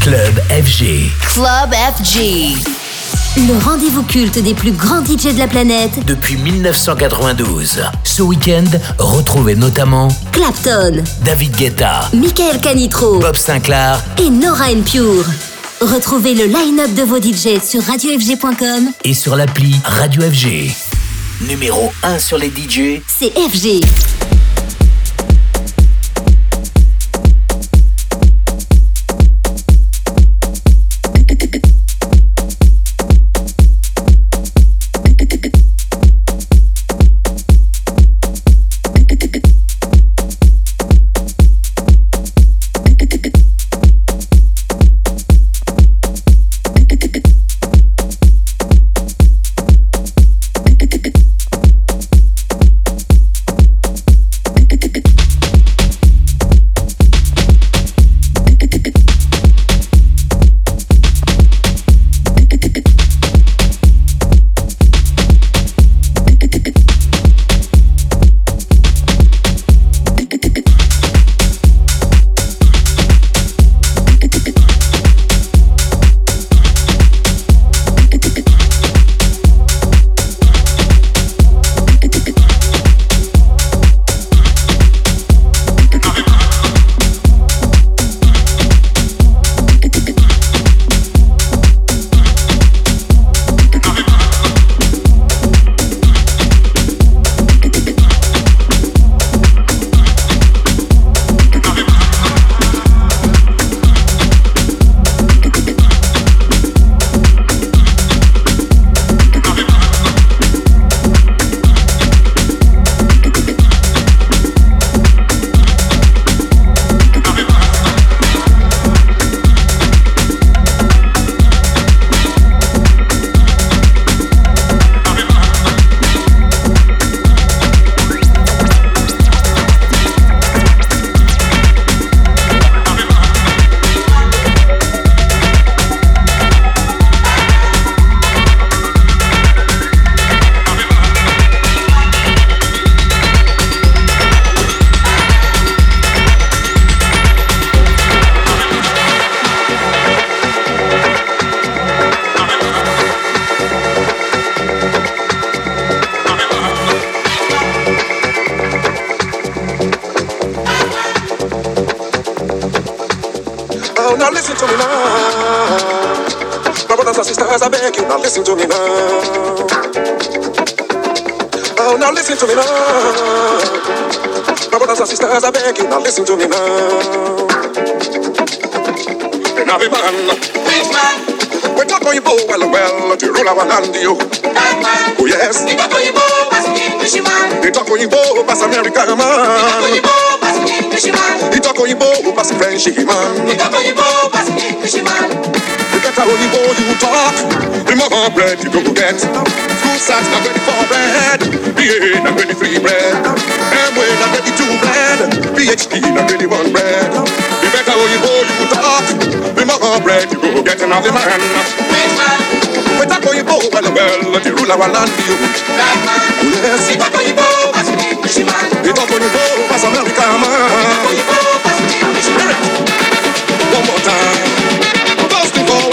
Club FG. Club FG. Le rendez-vous culte des plus grands DJ de la planète depuis 1992. Ce week-end, retrouvez notamment Clapton, David Guetta, Michael Canitro, Bob Sinclair et Nora and Pure. Retrouvez le line-up de vos DJ sur radiofg.com et sur l'appli Radio FG. Numéro 1 sur les DJ, c'est FG.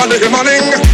Monday morning.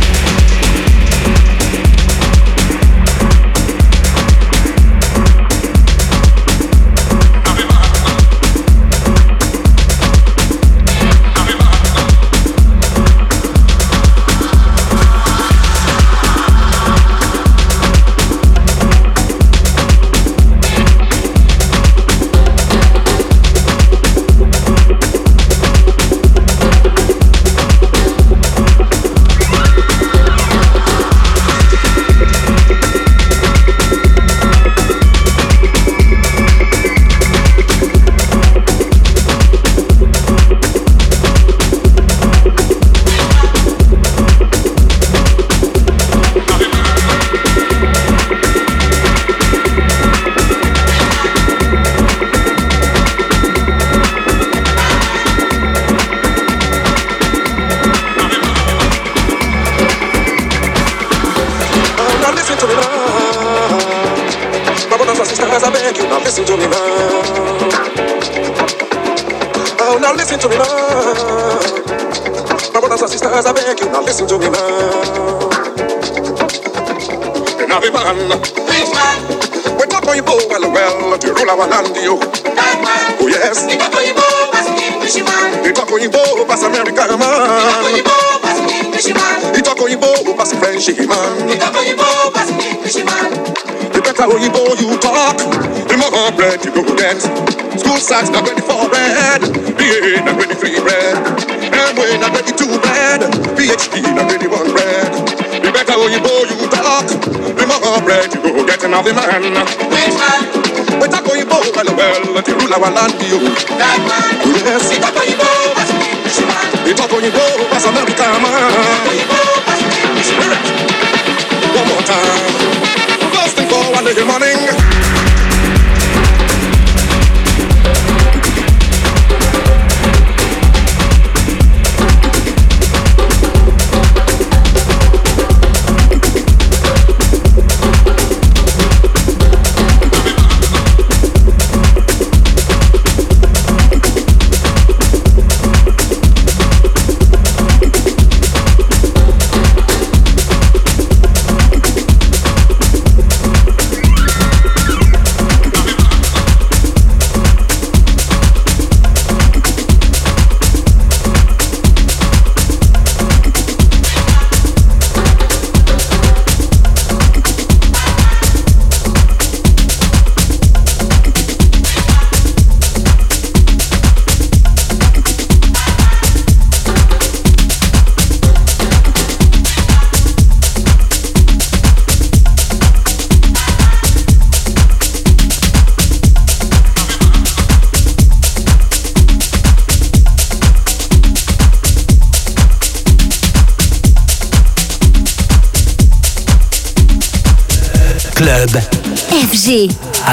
belle, tu roules la Walandio. Yes, il va pas y voir, il va pas y voir, pas américain.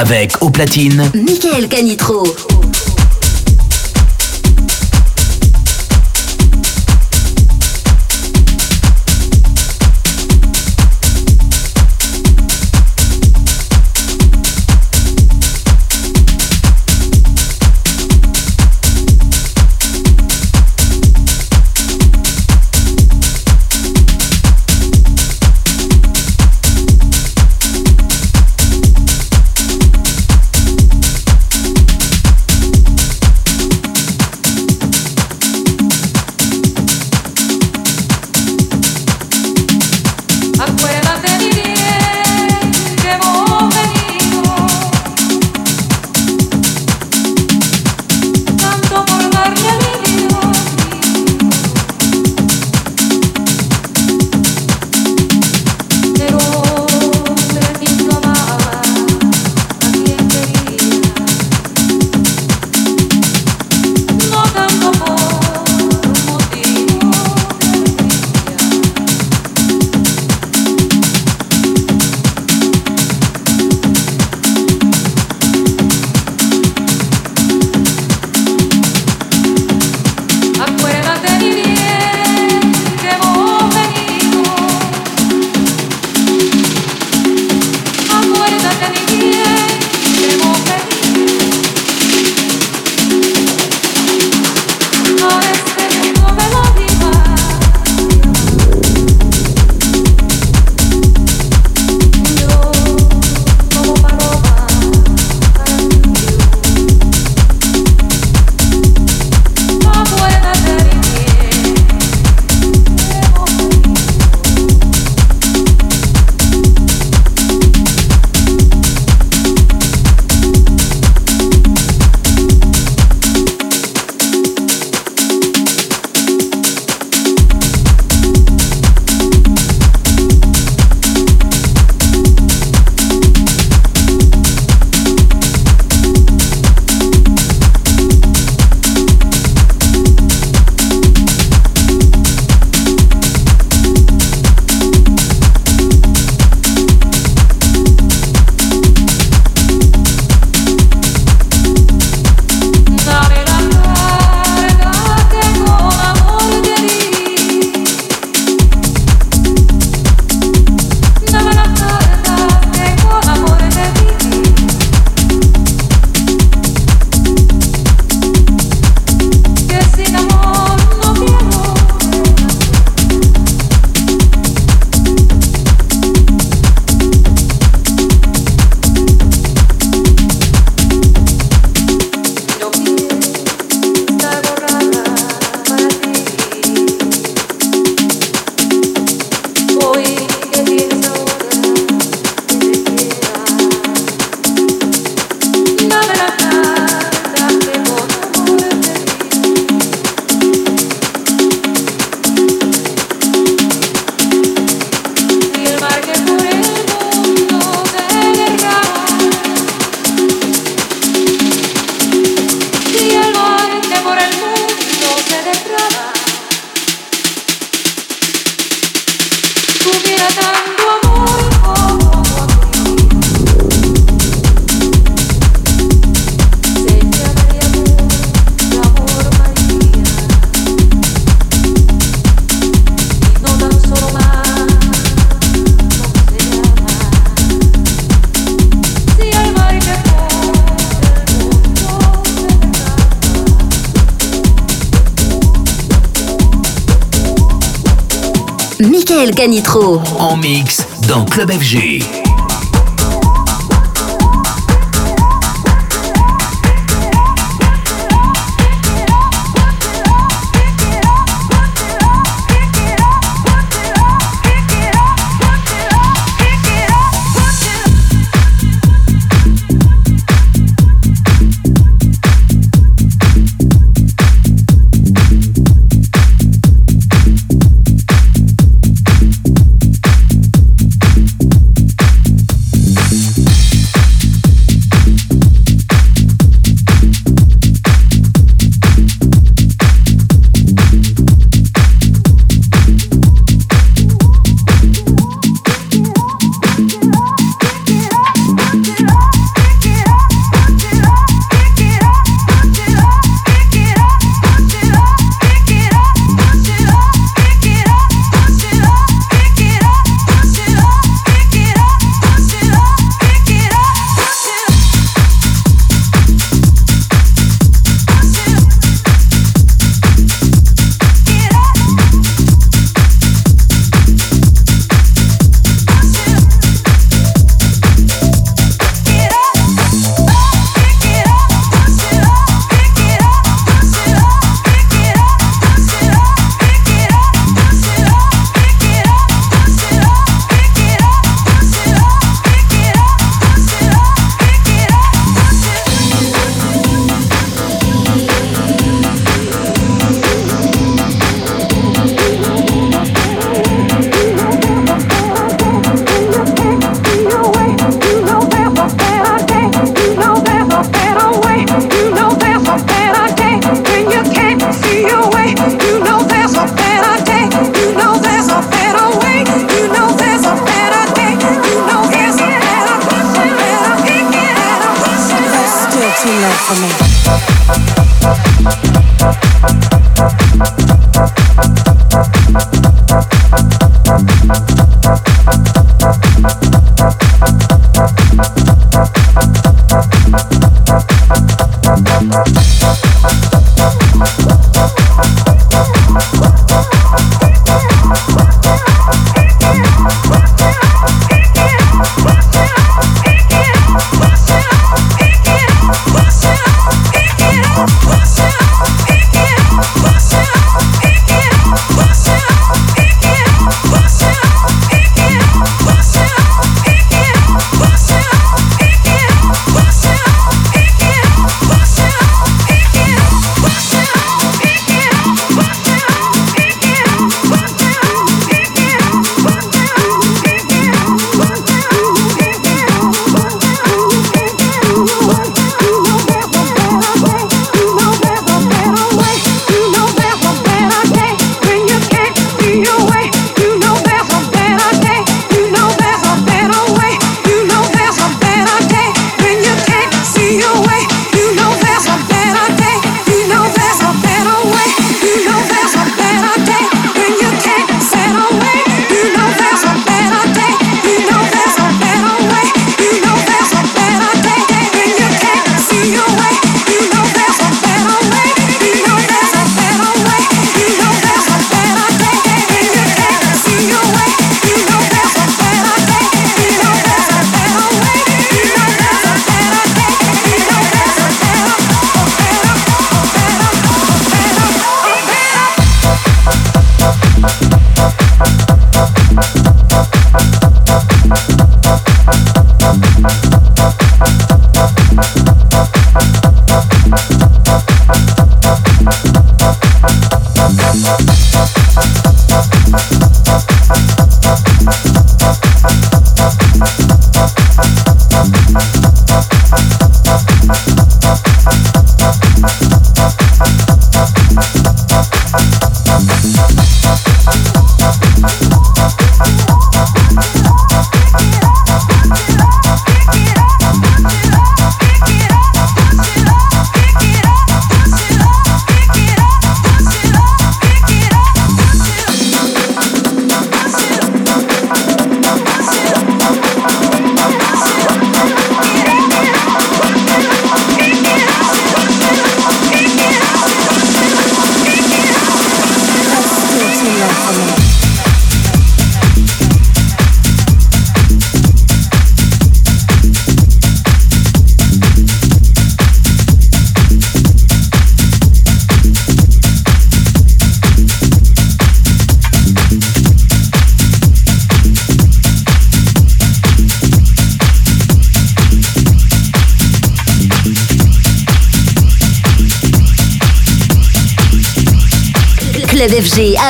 avec au platine Michael Canitro. Michael Canitro. En mix dans Club FG.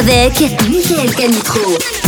Avec Michael Canitro.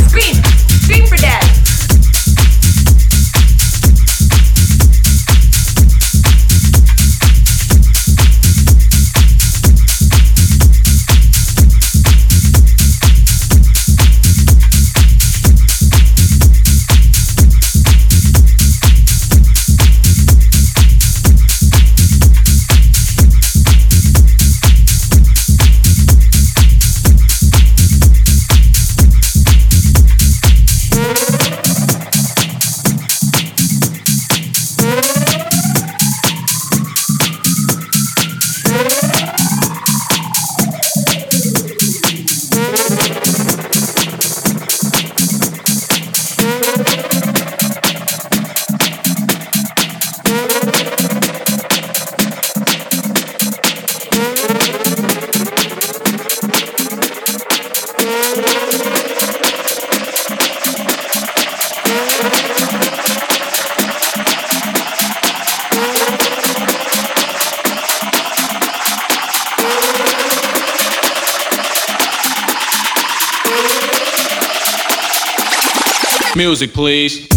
Music, please.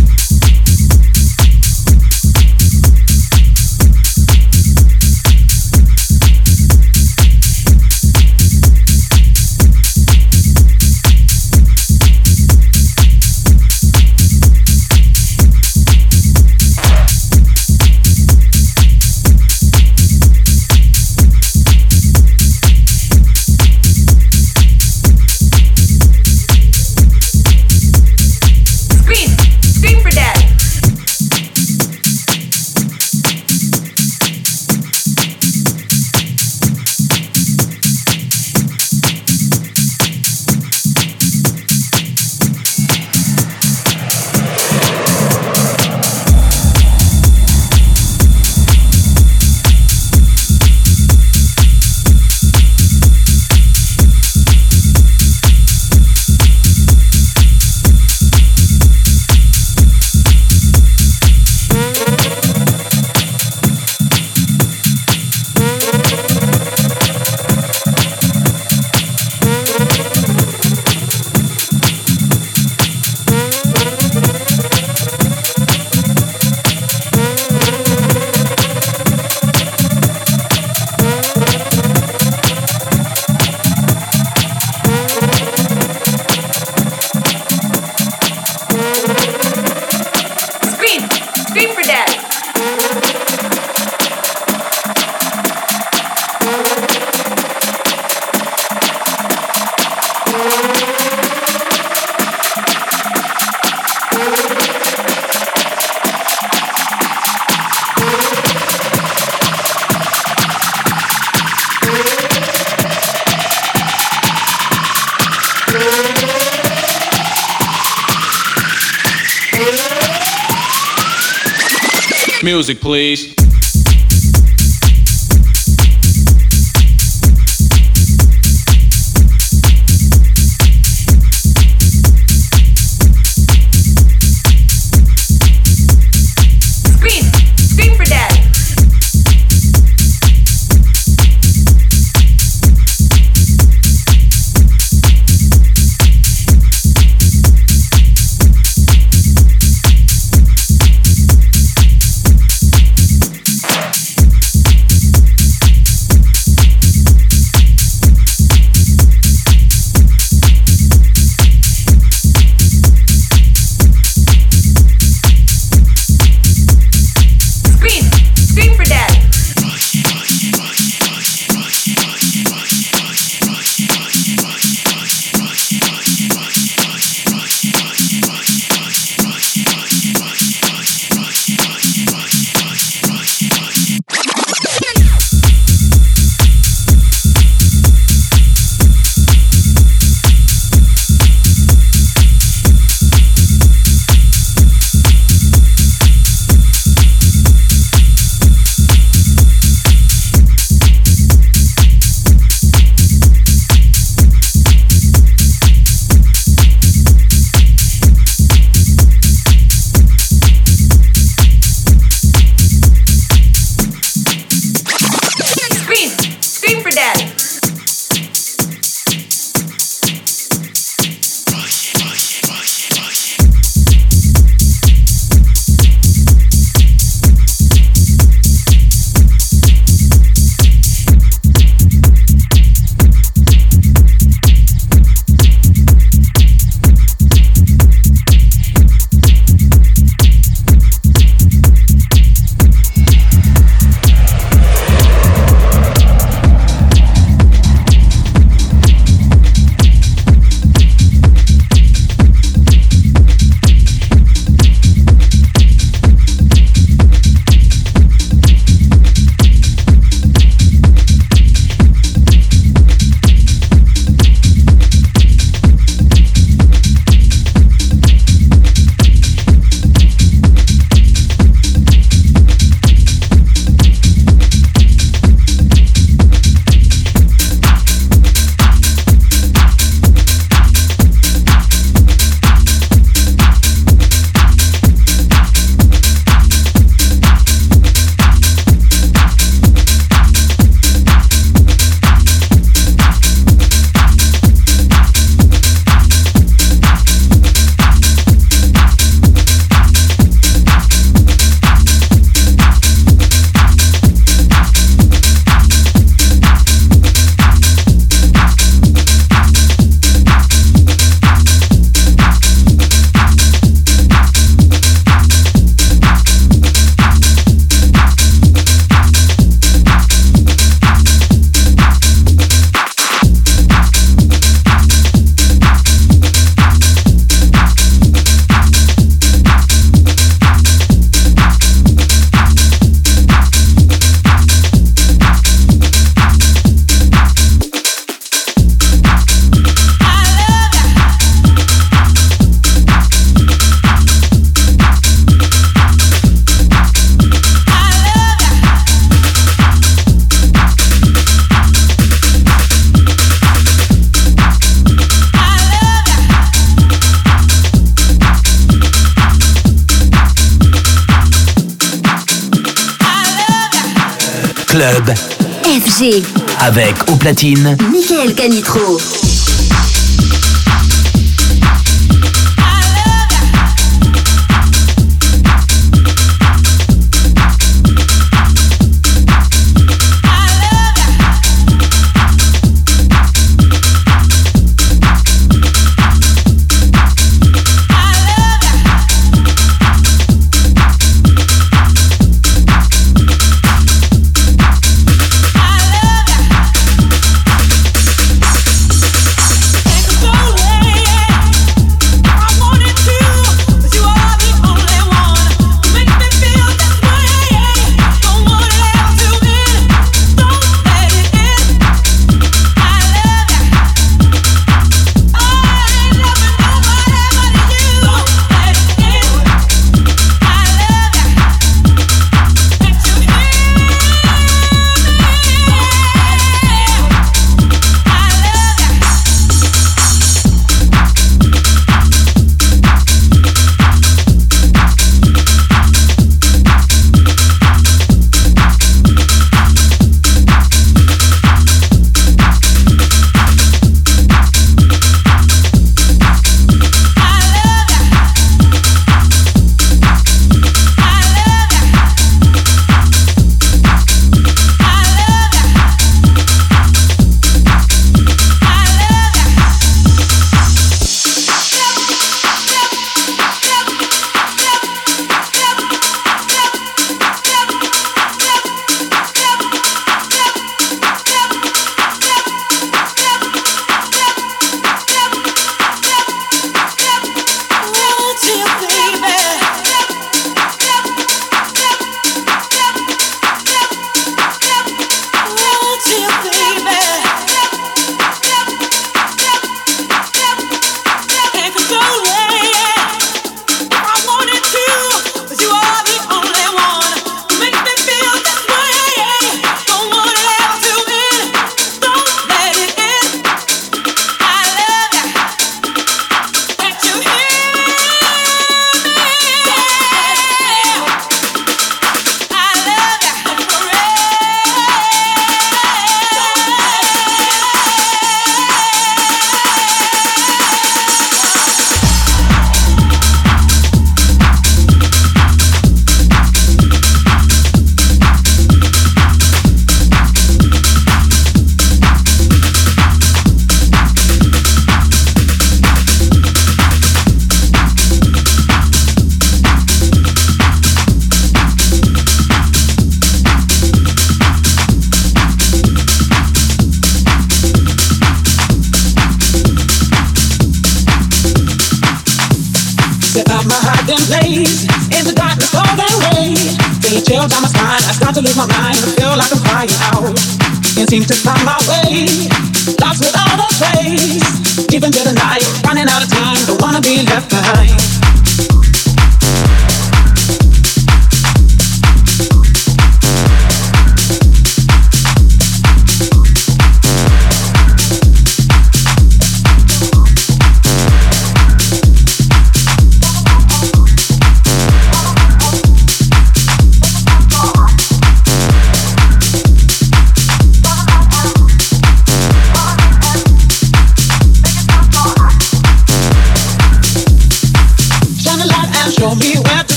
Avec au platine Michael Canitro.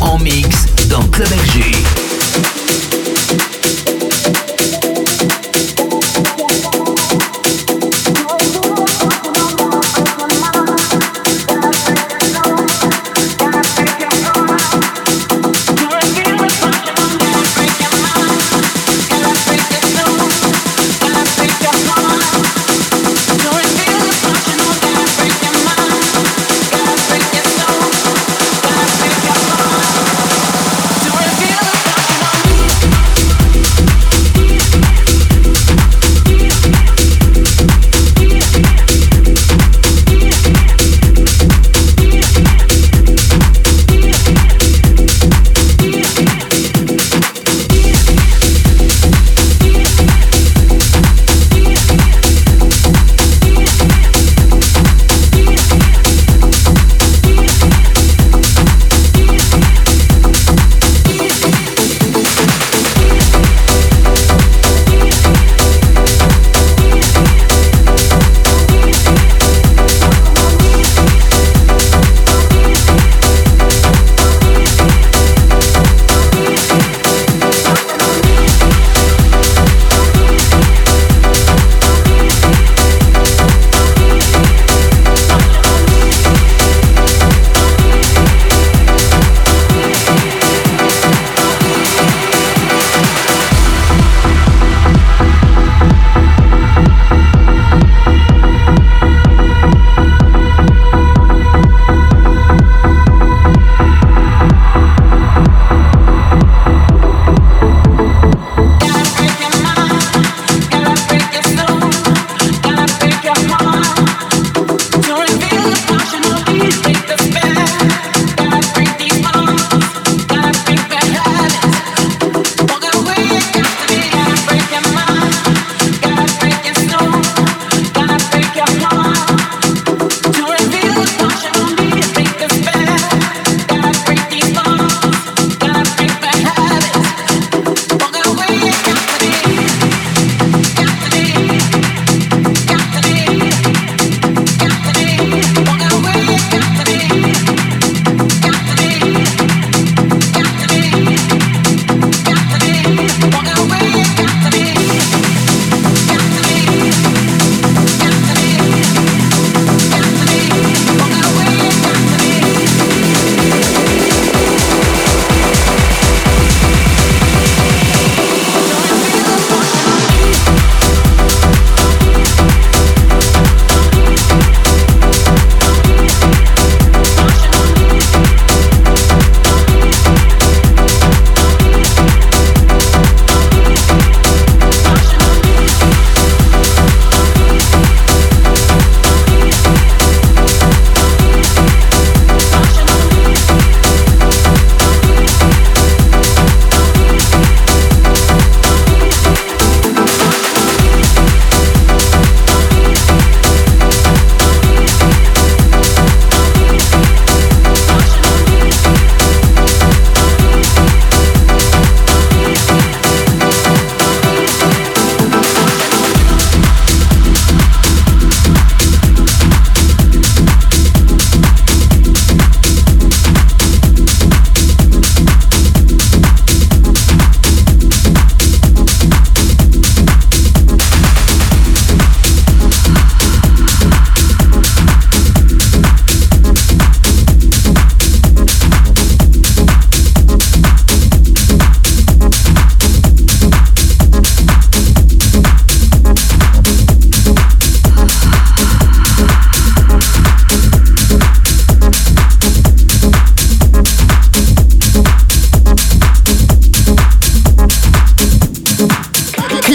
En mix dans Club FG.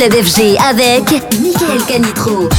Club avec Michael Canitro.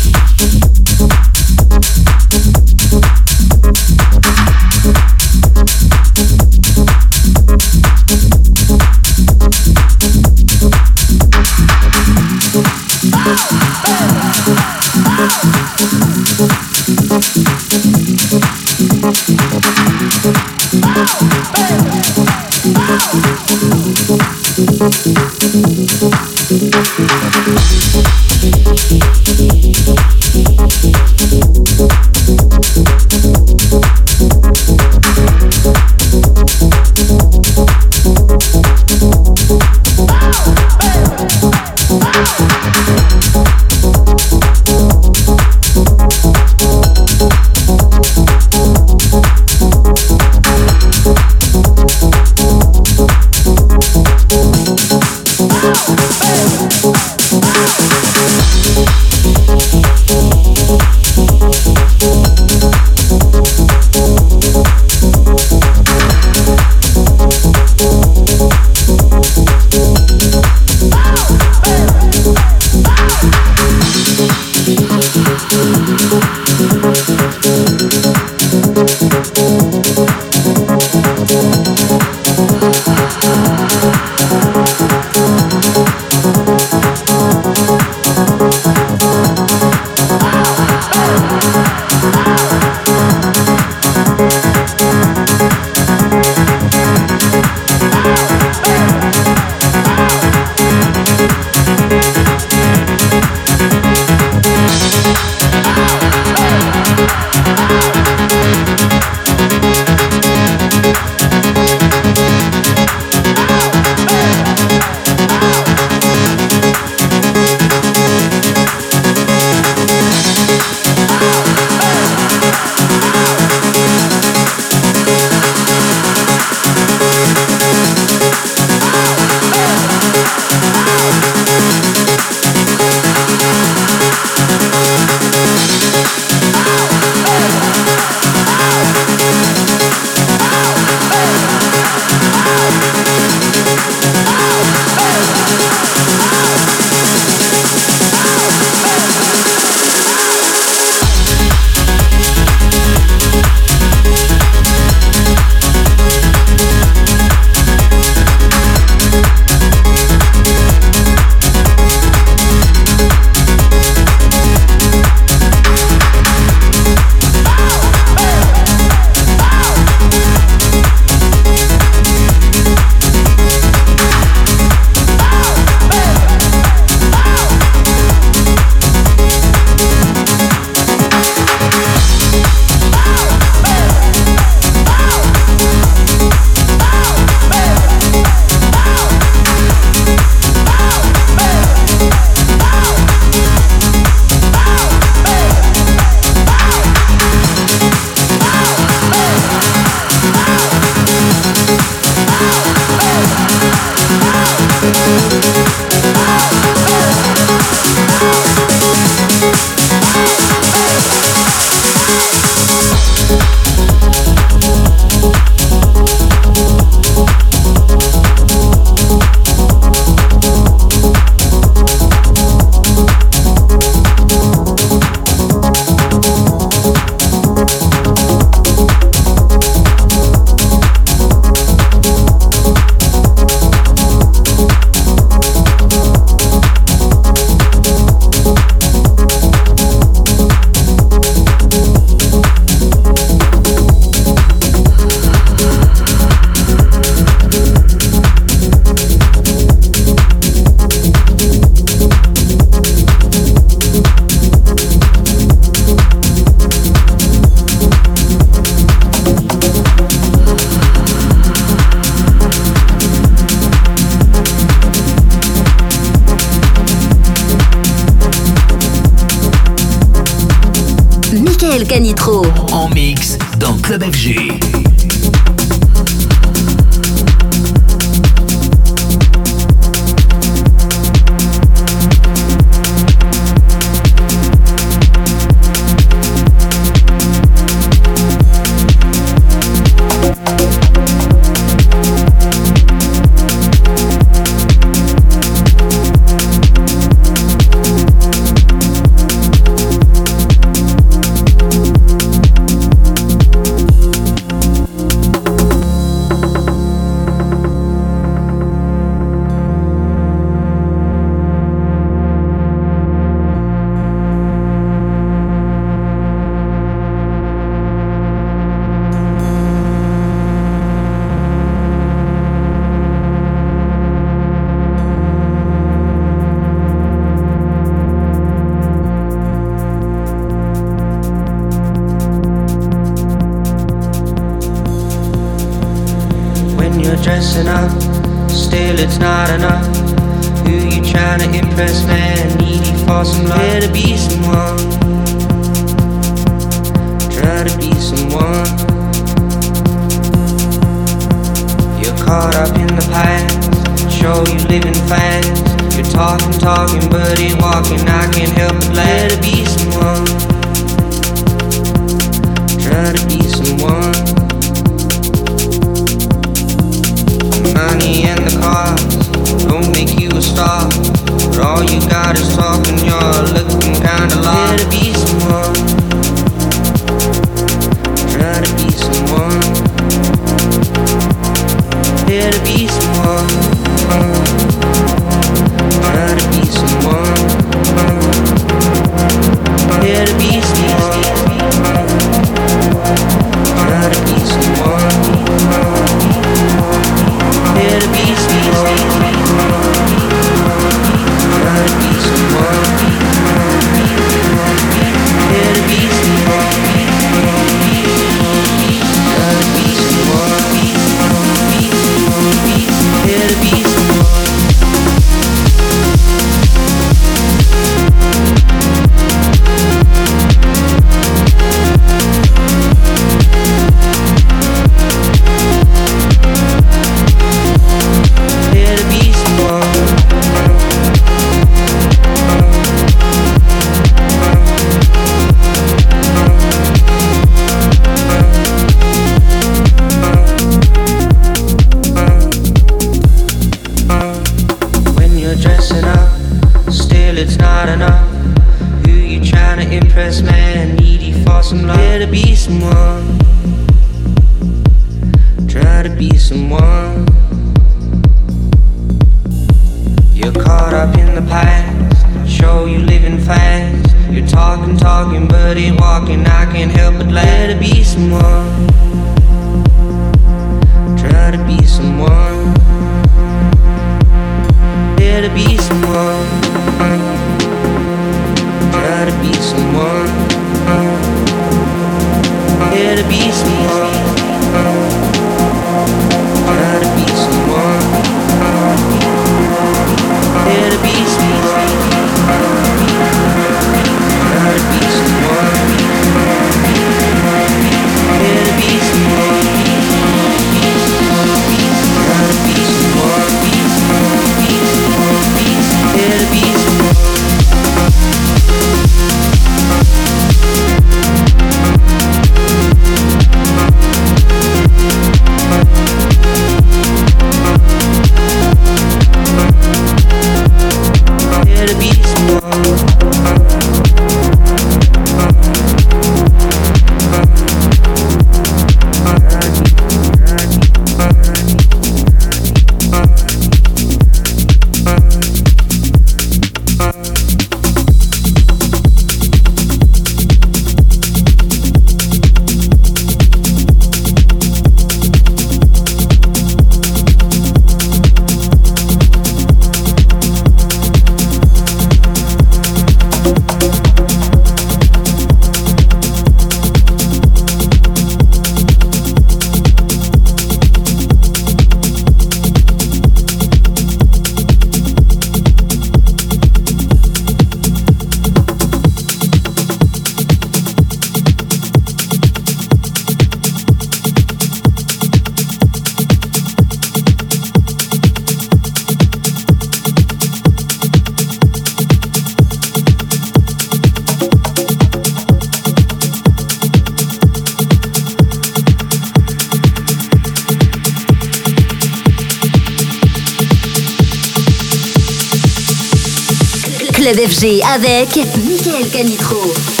Avec Michael Canitro.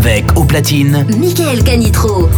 Avec au platine, Michael Canitro.